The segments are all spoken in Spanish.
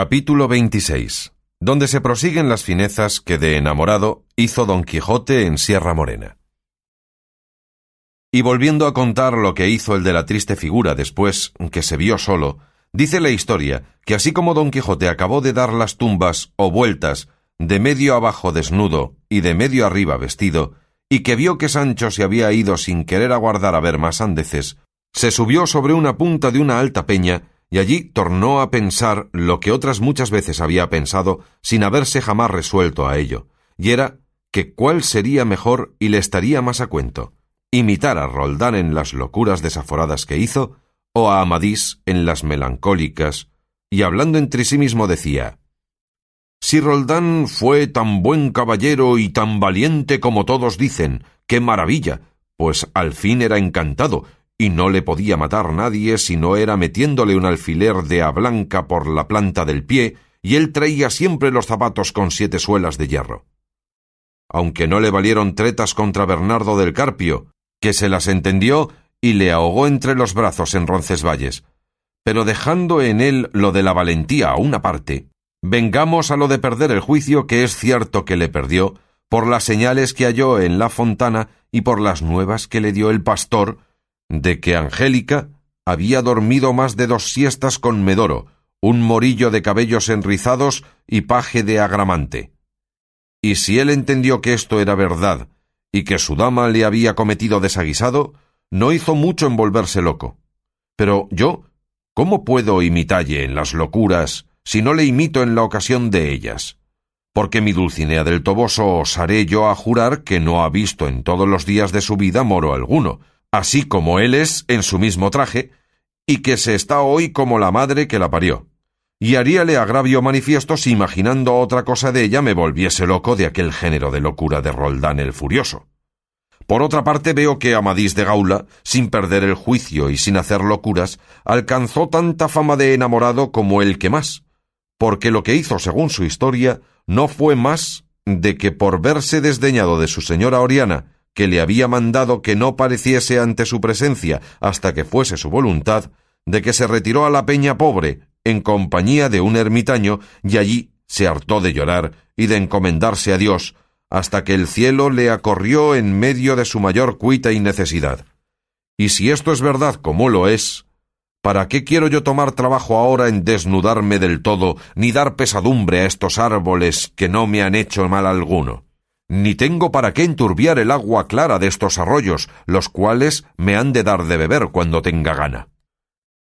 Capítulo 26 donde se prosiguen las finezas que de enamorado hizo don Quijote en Sierra Morena. Y volviendo a contar lo que hizo el de la triste figura después que se vio solo, dice la historia que así como don Quijote acabó de dar las tumbas o vueltas de medio abajo desnudo y de medio arriba vestido, y que vio que Sancho se había ido sin querer aguardar a ver más andeces, se subió sobre una punta de una alta peña y allí tornó a pensar lo que otras muchas veces había pensado sin haberse jamás resuelto a ello, y era que cuál sería mejor y le estaría más a cuento, imitar a Roldán en las locuras desaforadas que hizo, o a Amadís en las melancólicas, y hablando entre sí mismo decía Si Roldán fue tan buen caballero y tan valiente como todos dicen, qué maravilla, pues al fin era encantado, y no le podía matar nadie si no era metiéndole un alfiler de a blanca por la planta del pie, y él traía siempre los zapatos con siete suelas de hierro. Aunque no le valieron tretas contra Bernardo del Carpio, que se las entendió y le ahogó entre los brazos en Roncesvalles. Pero dejando en él lo de la valentía a una parte, vengamos a lo de perder el juicio que es cierto que le perdió, por las señales que halló en la fontana y por las nuevas que le dio el pastor de que Angélica había dormido más de dos siestas con Medoro, un morillo de cabellos enrizados y paje de agramante. Y si él entendió que esto era verdad y que su dama le había cometido desaguisado, no hizo mucho en volverse loco. Pero yo, ¿cómo puedo imitalle en las locuras si no le imito en la ocasión de ellas? Porque mi Dulcinea del Toboso osaré yo a jurar que no ha visto en todos los días de su vida moro alguno, así como él es en su mismo traje, y que se está hoy como la madre que la parió. Y haríale agravio manifiesto si imaginando otra cosa de ella me volviese loco de aquel género de locura de Roldán el Furioso. Por otra parte veo que Amadís de Gaula, sin perder el juicio y sin hacer locuras, alcanzó tanta fama de enamorado como el que más, porque lo que hizo según su historia no fue más de que por verse desdeñado de su señora Oriana que le había mandado que no pareciese ante su presencia hasta que fuese su voluntad, de que se retiró a la peña pobre, en compañía de un ermitaño, y allí se hartó de llorar y de encomendarse a Dios, hasta que el cielo le acorrió en medio de su mayor cuita y necesidad. Y si esto es verdad como lo es, ¿para qué quiero yo tomar trabajo ahora en desnudarme del todo, ni dar pesadumbre a estos árboles que no me han hecho mal alguno? Ni tengo para qué enturbiar el agua clara de estos arroyos, los cuales me han de dar de beber cuando tenga gana.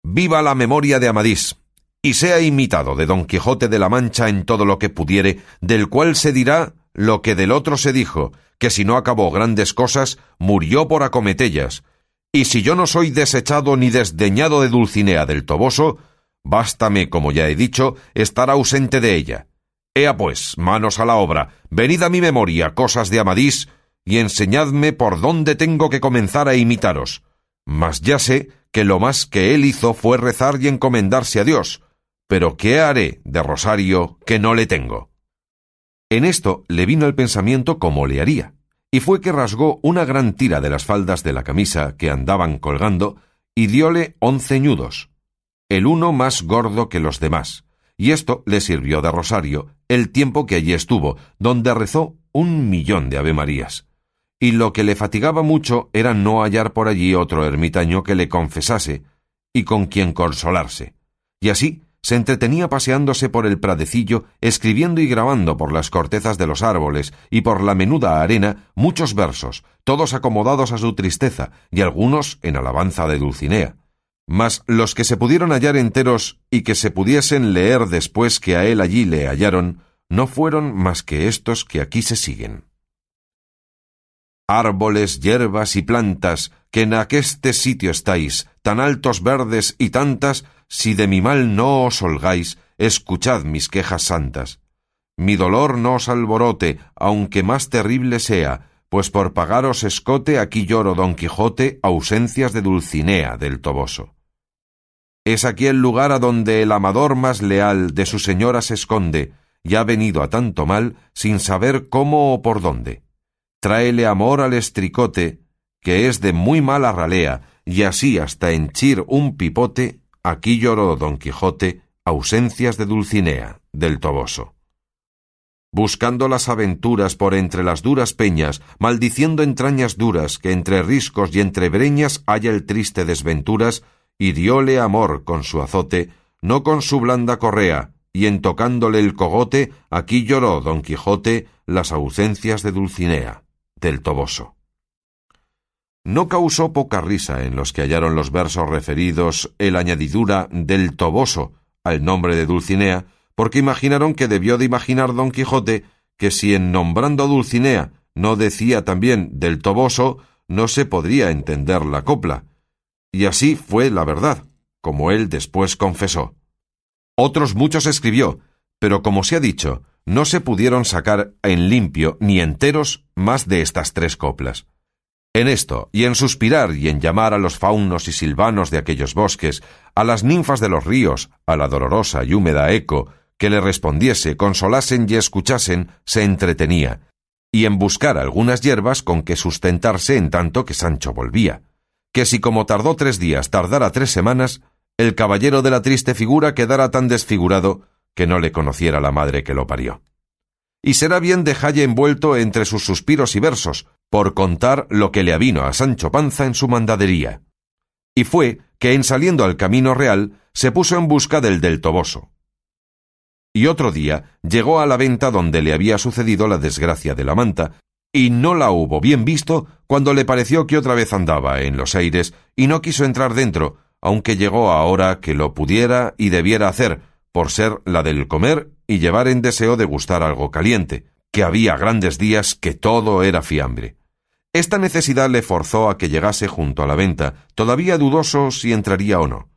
Viva la memoria de Amadís, y sea imitado de Don Quijote de la Mancha en todo lo que pudiere, del cual se dirá lo que del otro se dijo, que si no acabó grandes cosas, murió por acometellas, y si yo no soy desechado ni desdeñado de Dulcinea del Toboso, bástame, como ya he dicho, estar ausente de ella, Ea pues, manos a la obra, venid a mi memoria cosas de Amadís, y enseñadme por dónde tengo que comenzar a imitaros. Mas ya sé que lo más que él hizo fue rezar y encomendarse a Dios, pero ¿qué haré de Rosario que no le tengo? En esto le vino el pensamiento cómo le haría, y fue que rasgó una gran tira de las faldas de la camisa que andaban colgando, y dióle once ñudos, el uno más gordo que los demás, y esto le sirvió de rosario el tiempo que allí estuvo, donde rezó un millón de avemarías. Y lo que le fatigaba mucho era no hallar por allí otro ermitaño que le confesase y con quien consolarse. Y así se entretenía paseándose por el pradecillo, escribiendo y grabando por las cortezas de los árboles y por la menuda arena muchos versos, todos acomodados a su tristeza y algunos en alabanza de Dulcinea mas los que se pudieron hallar enteros y que se pudiesen leer después que a él allí le hallaron, no fueron más que estos que aquí se siguen. Árboles, hierbas y plantas, que en aqueste sitio estáis, tan altos verdes y tantas, si de mi mal no os holgáis, escuchad mis quejas santas. Mi dolor no os alborote, aunque más terrible sea, pues por pagaros escote aquí lloro Don Quijote ausencias de Dulcinea del Toboso. Es aquí el lugar a donde el amador más leal de su señora se esconde, y ha venido a tanto mal sin saber cómo o por dónde. Tráele amor al estricote, que es de muy mala ralea, y así hasta henchir un pipote, aquí lloró don Quijote Ausencias de Dulcinea, del Toboso. Buscando las aventuras por entre las duras peñas, maldiciendo entrañas duras, que entre riscos y entre breñas haya el triste desventuras, y amor con su azote, no con su blanda correa, y en tocándole el cogote, aquí lloró don Quijote las ausencias de Dulcinea, del Toboso. No causó poca risa en los que hallaron los versos referidos el añadidura del Toboso al nombre de Dulcinea, porque imaginaron que debió de imaginar don Quijote que si en nombrando Dulcinea no decía también del Toboso, no se podría entender la copla. Y así fue la verdad, como él después confesó. Otros muchos escribió, pero como se ha dicho, no se pudieron sacar en limpio ni enteros más de estas tres coplas. En esto, y en suspirar y en llamar a los faunos y silvanos de aquellos bosques, a las ninfas de los ríos, a la dolorosa y húmeda eco, que le respondiese, consolasen y escuchasen, se entretenía, y en buscar algunas hierbas con que sustentarse en tanto que Sancho volvía, que si como tardó tres días tardara tres semanas, el caballero de la triste figura quedara tan desfigurado que no le conociera la madre que lo parió. Y será bien dejalle envuelto entre sus suspiros y versos, por contar lo que le avino a Sancho Panza en su mandadería. Y fue que en saliendo al camino real se puso en busca del del Toboso, y otro día llegó a la venta donde le había sucedido la desgracia de la manta, y no la hubo bien visto cuando le pareció que otra vez andaba en los aires y no quiso entrar dentro, aunque llegó ahora que lo pudiera y debiera hacer, por ser la del comer y llevar en deseo de gustar algo caliente, que había grandes días que todo era fiambre. Esta necesidad le forzó a que llegase junto a la venta, todavía dudoso si entraría o no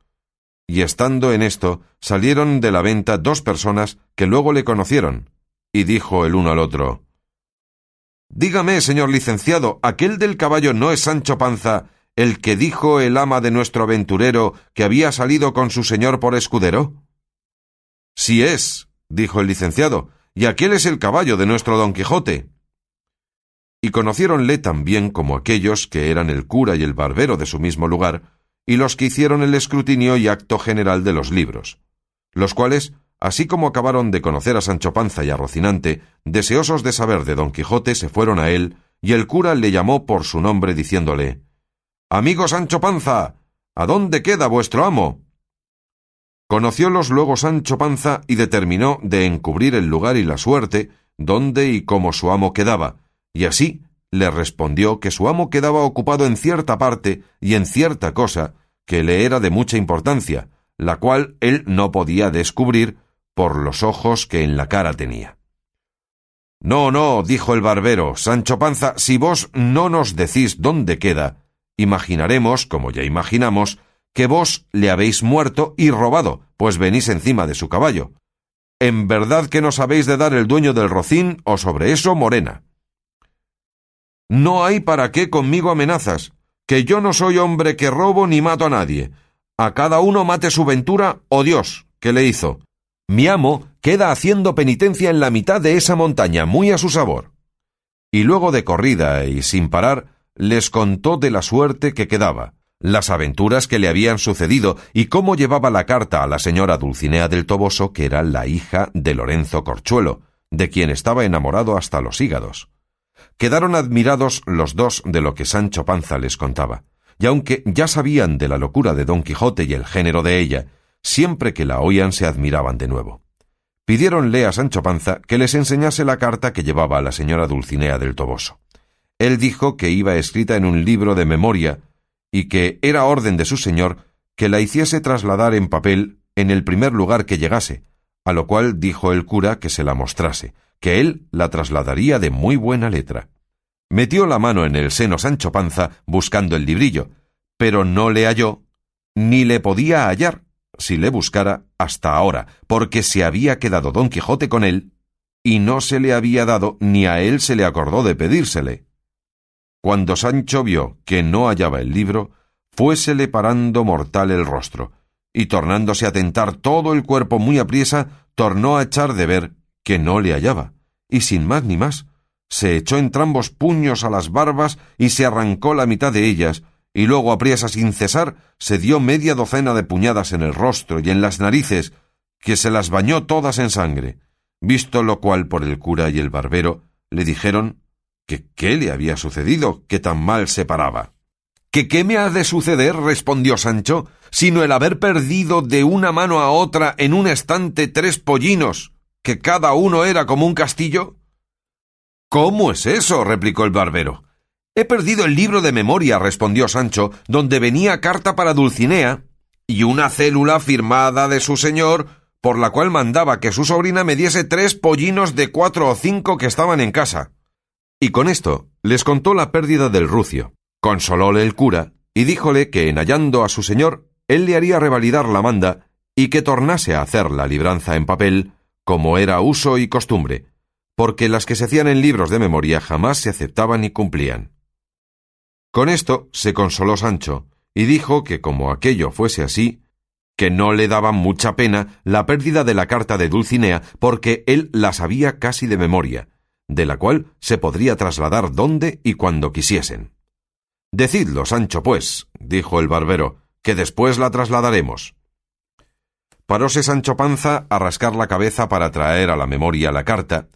y estando en esto, salieron de la venta dos personas que luego le conocieron, y dijo el uno al otro Dígame, señor licenciado, ¿aquel del caballo no es Sancho Panza, el que dijo el ama de nuestro aventurero que había salido con su señor por escudero? Sí es, dijo el licenciado, y aquel es el caballo de nuestro don Quijote. Y conociéronle también como aquellos que eran el cura y el barbero de su mismo lugar, y los que hicieron el escrutinio y acto general de los libros, los cuales, así como acabaron de conocer a Sancho Panza y a Rocinante, deseosos de saber de don Quijote, se fueron a él, y el cura le llamó por su nombre diciéndole Amigo Sancho Panza. ¿A dónde queda vuestro amo? Conociólos luego Sancho Panza y determinó de encubrir el lugar y la suerte, donde y cómo su amo quedaba, y así le respondió que su amo quedaba ocupado en cierta parte y en cierta cosa que le era de mucha importancia, la cual él no podía descubrir por los ojos que en la cara tenía. No, no, dijo el barbero, Sancho Panza, si vos no nos decís dónde queda, imaginaremos, como ya imaginamos, que vos le habéis muerto y robado, pues venís encima de su caballo. En verdad que nos habéis de dar el dueño del rocín o sobre eso morena. No hay para qué conmigo amenazas, que yo no soy hombre que robo ni mato a nadie. A cada uno mate su ventura o Dios, que le hizo. Mi amo queda haciendo penitencia en la mitad de esa montaña, muy a su sabor. Y luego de corrida y sin parar, les contó de la suerte que quedaba, las aventuras que le habían sucedido y cómo llevaba la carta a la señora Dulcinea del Toboso, que era la hija de Lorenzo Corchuelo, de quien estaba enamorado hasta los hígados. Quedaron admirados los dos de lo que Sancho Panza les contaba, y aunque ya sabían de la locura de Don Quijote y el género de ella, siempre que la oían se admiraban de nuevo. Pidiéronle a Sancho Panza que les enseñase la carta que llevaba a la señora Dulcinea del Toboso. Él dijo que iba escrita en un libro de memoria y que era orden de su señor que la hiciese trasladar en papel en el primer lugar que llegase, a lo cual dijo el cura que se la mostrase, que él la trasladaría de muy buena letra. Metió la mano en el seno Sancho Panza buscando el librillo, pero no le halló, ni le podía hallar, si le buscara, hasta ahora, porque se había quedado don Quijote con él, y no se le había dado ni a él se le acordó de pedírsele. Cuando Sancho vio que no hallaba el libro, fuésele parando mortal el rostro, y tornándose a tentar todo el cuerpo muy apriesa, tornó a echar de ver que no le hallaba, y sin más ni más, se echó entrambos puños a las barbas y se arrancó la mitad de ellas, y luego apriesa sin cesar se dio media docena de puñadas en el rostro y en las narices, que se las bañó todas en sangre, visto lo cual por el cura y el barbero le dijeron que qué le había sucedido, que tan mal se paraba. ¿Que qué me ha de suceder? respondió Sancho, sino el haber perdido de una mano a otra en un estante tres pollinos, que cada uno era como un castillo. ¿Cómo es eso? replicó el barbero. He perdido el libro de memoria, respondió Sancho, donde venía carta para Dulcinea, y una célula firmada de su señor, por la cual mandaba que su sobrina me diese tres pollinos de cuatro o cinco que estaban en casa. Y con esto les contó la pérdida del rucio. Consolóle el cura y díjole que en hallando a su señor, él le haría revalidar la manda y que tornase a hacer la libranza en papel, como era uso y costumbre, porque las que se hacían en libros de memoria jamás se aceptaban y cumplían. Con esto se consoló Sancho, y dijo que como aquello fuese así, que no le daba mucha pena la pérdida de la carta de Dulcinea, porque él la sabía casi de memoria, de la cual se podría trasladar donde y cuando quisiesen. Decidlo, Sancho, pues, dijo el barbero, que después la trasladaremos. Paróse Sancho Panza a rascar la cabeza para traer a la memoria la carta,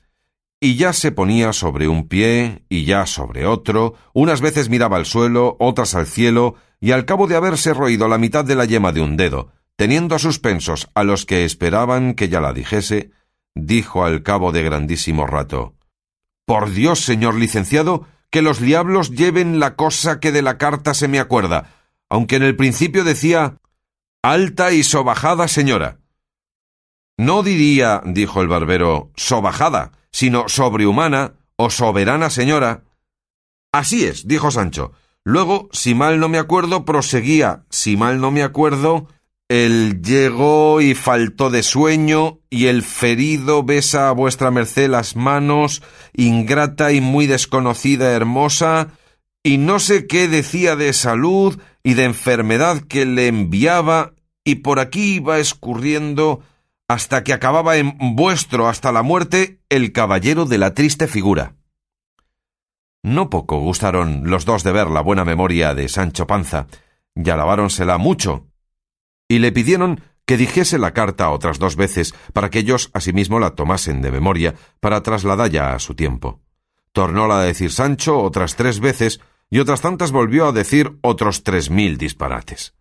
y ya se ponía sobre un pie y ya sobre otro, unas veces miraba al suelo, otras al cielo, y al cabo de haberse roído la mitad de la yema de un dedo, teniendo suspensos a los que esperaban que ya la dijese, dijo al cabo de grandísimo rato por Dios, señor licenciado, que los diablos lleven la cosa que de la carta se me acuerda, aunque en el principio decía alta y sobajada señora. No diría, dijo el barbero, sobajada, sino sobrehumana o soberana señora. Así es, dijo Sancho. Luego, si mal no me acuerdo, proseguía, si mal no me acuerdo, el llegó y faltó de sueño, y el ferido besa a vuestra merced las manos, ingrata y muy desconocida hermosa, y no sé qué decía de salud y de enfermedad que le enviaba, y por aquí iba escurriendo hasta que acababa en vuestro hasta la muerte el caballero de la triste figura. No poco gustaron los dos de ver la buena memoria de Sancho Panza, y alabáronsela mucho, y le pidieron que dijese la carta otras dos veces para que ellos asimismo la tomasen de memoria para trasladalla a su tiempo. Tornóla a decir Sancho otras tres veces y otras tantas volvió a decir otros tres mil disparates.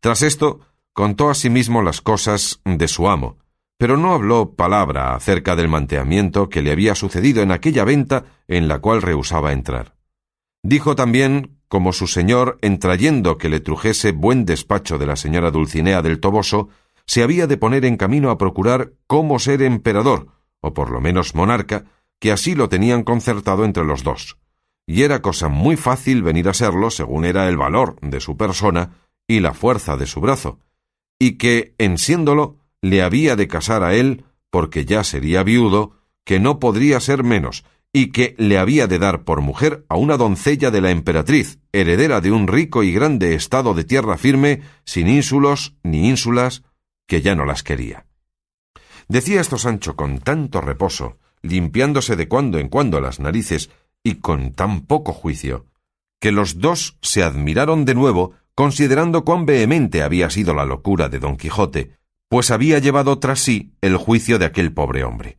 Tras esto, contó asimismo las cosas de su amo, pero no habló palabra acerca del manteamiento que le había sucedido en aquella venta en la cual rehusaba entrar. Dijo también como su señor, en trayendo que le trujese buen despacho de la señora Dulcinea del Toboso, se había de poner en camino a procurar cómo ser emperador, o por lo menos monarca, que así lo tenían concertado entre los dos. Y era cosa muy fácil venir a serlo según era el valor de su persona y la fuerza de su brazo, y que, en siéndolo, le había de casar a él, porque ya sería viudo, que no podría ser menos, y que le había de dar por mujer a una doncella de la emperatriz, heredera de un rico y grande estado de tierra firme, sin ínsulos ni ínsulas, que ya no las quería. Decía esto Sancho con tanto reposo, limpiándose de cuando en cuando las narices y con tan poco juicio, que los dos se admiraron de nuevo, considerando cuán vehemente había sido la locura de don Quijote, pues había llevado tras sí el juicio de aquel pobre hombre.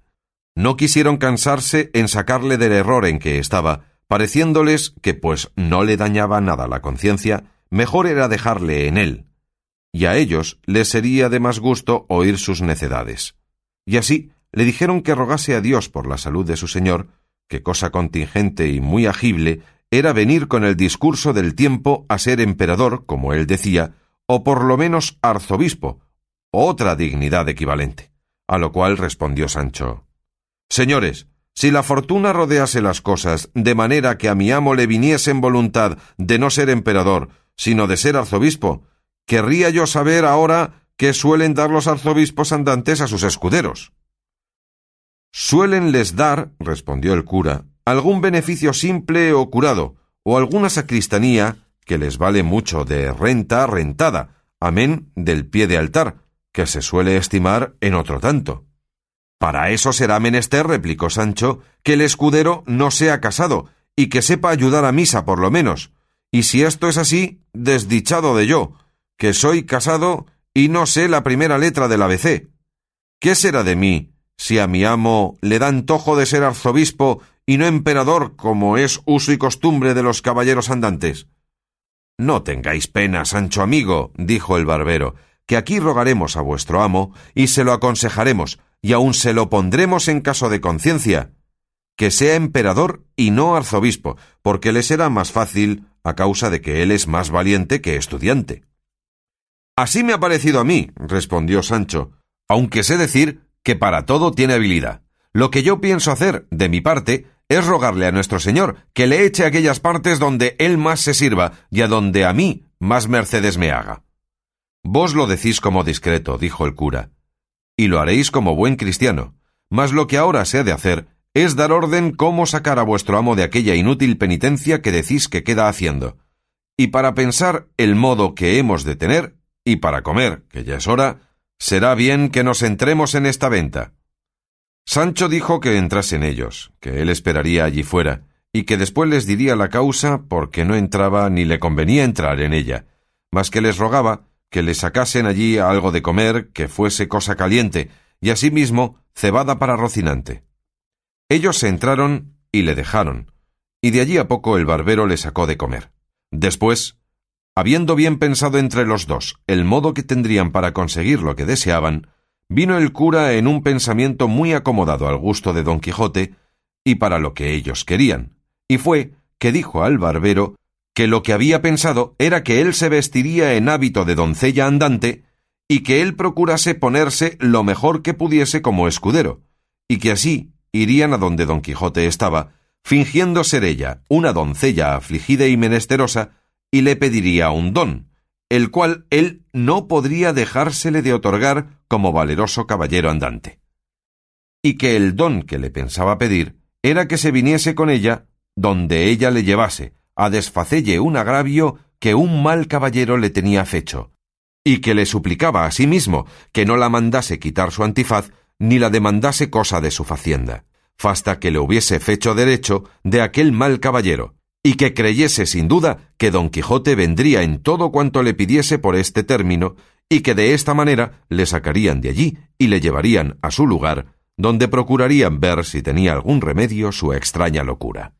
No quisieron cansarse en sacarle del error en que estaba, pareciéndoles que pues no le dañaba nada la conciencia, mejor era dejarle en él, y a ellos les sería de más gusto oír sus necedades. Y así le dijeron que rogase a Dios por la salud de su señor, que cosa contingente y muy agible era venir con el discurso del tiempo a ser emperador, como él decía, o por lo menos arzobispo, otra dignidad equivalente. A lo cual respondió Sancho Señores, si la fortuna rodease las cosas de manera que a mi amo le viniese en voluntad de no ser emperador, sino de ser arzobispo, querría yo saber ahora qué suelen dar los arzobispos andantes a sus escuderos. Suelen les dar, respondió el cura, algún beneficio simple o curado, o alguna sacristanía que les vale mucho de renta rentada, amén del pie de altar, que se suele estimar en otro tanto. Para eso será menester, replicó Sancho, que el escudero no sea casado, y que sepa ayudar a misa por lo menos. Y si esto es así, desdichado de yo, que soy casado y no sé la primera letra del ABC. ¿Qué será de mí si a mi amo le da antojo de ser arzobispo y no emperador como es uso y costumbre de los caballeros andantes? No tengáis pena, Sancho amigo, dijo el barbero, que aquí rogaremos a vuestro amo y se lo aconsejaremos, y aun se lo pondremos en caso de conciencia, que sea emperador y no arzobispo, porque le será más fácil a causa de que él es más valiente que estudiante. Así me ha parecido a mí, respondió Sancho, aunque sé decir que para todo tiene habilidad. Lo que yo pienso hacer, de mi parte, es rogarle a nuestro Señor que le eche aquellas partes donde él más se sirva y a donde a mí más mercedes me haga. Vos lo decís como discreto, dijo el cura, y lo haréis como buen cristiano, mas lo que ahora se ha de hacer es dar orden cómo sacar a vuestro amo de aquella inútil penitencia que decís que queda haciendo, y para pensar el modo que hemos de tener, y para comer, que ya es hora, será bien que nos entremos en esta venta. Sancho dijo que entrasen ellos, que él esperaría allí fuera, y que después les diría la causa porque no entraba ni le convenía entrar en ella, mas que les rogaba que le sacasen allí algo de comer que fuese cosa caliente, y asimismo cebada para Rocinante. Ellos se entraron y le dejaron, y de allí a poco el barbero le sacó de comer. Después, habiendo bien pensado entre los dos el modo que tendrían para conseguir lo que deseaban, Vino el cura en un pensamiento muy acomodado al gusto de don Quijote y para lo que ellos querían, y fue que dijo al barbero que lo que había pensado era que él se vestiría en hábito de doncella andante y que él procurase ponerse lo mejor que pudiese como escudero, y que así irían a donde don Quijote estaba, fingiendo ser ella una doncella afligida y menesterosa, y le pediría un don, el cual él no podría dejársele de otorgar como valeroso caballero andante. Y que el don que le pensaba pedir era que se viniese con ella donde ella le llevase, a desfacelle un agravio que un mal caballero le tenía fecho, y que le suplicaba a sí mismo que no la mandase quitar su antifaz ni la demandase cosa de su facienda, fasta que le hubiese fecho derecho de aquel mal caballero, y que creyese sin duda que don Quijote vendría en todo cuanto le pidiese por este término, y que de esta manera le sacarían de allí y le llevarían a su lugar, donde procurarían ver si tenía algún remedio su extraña locura.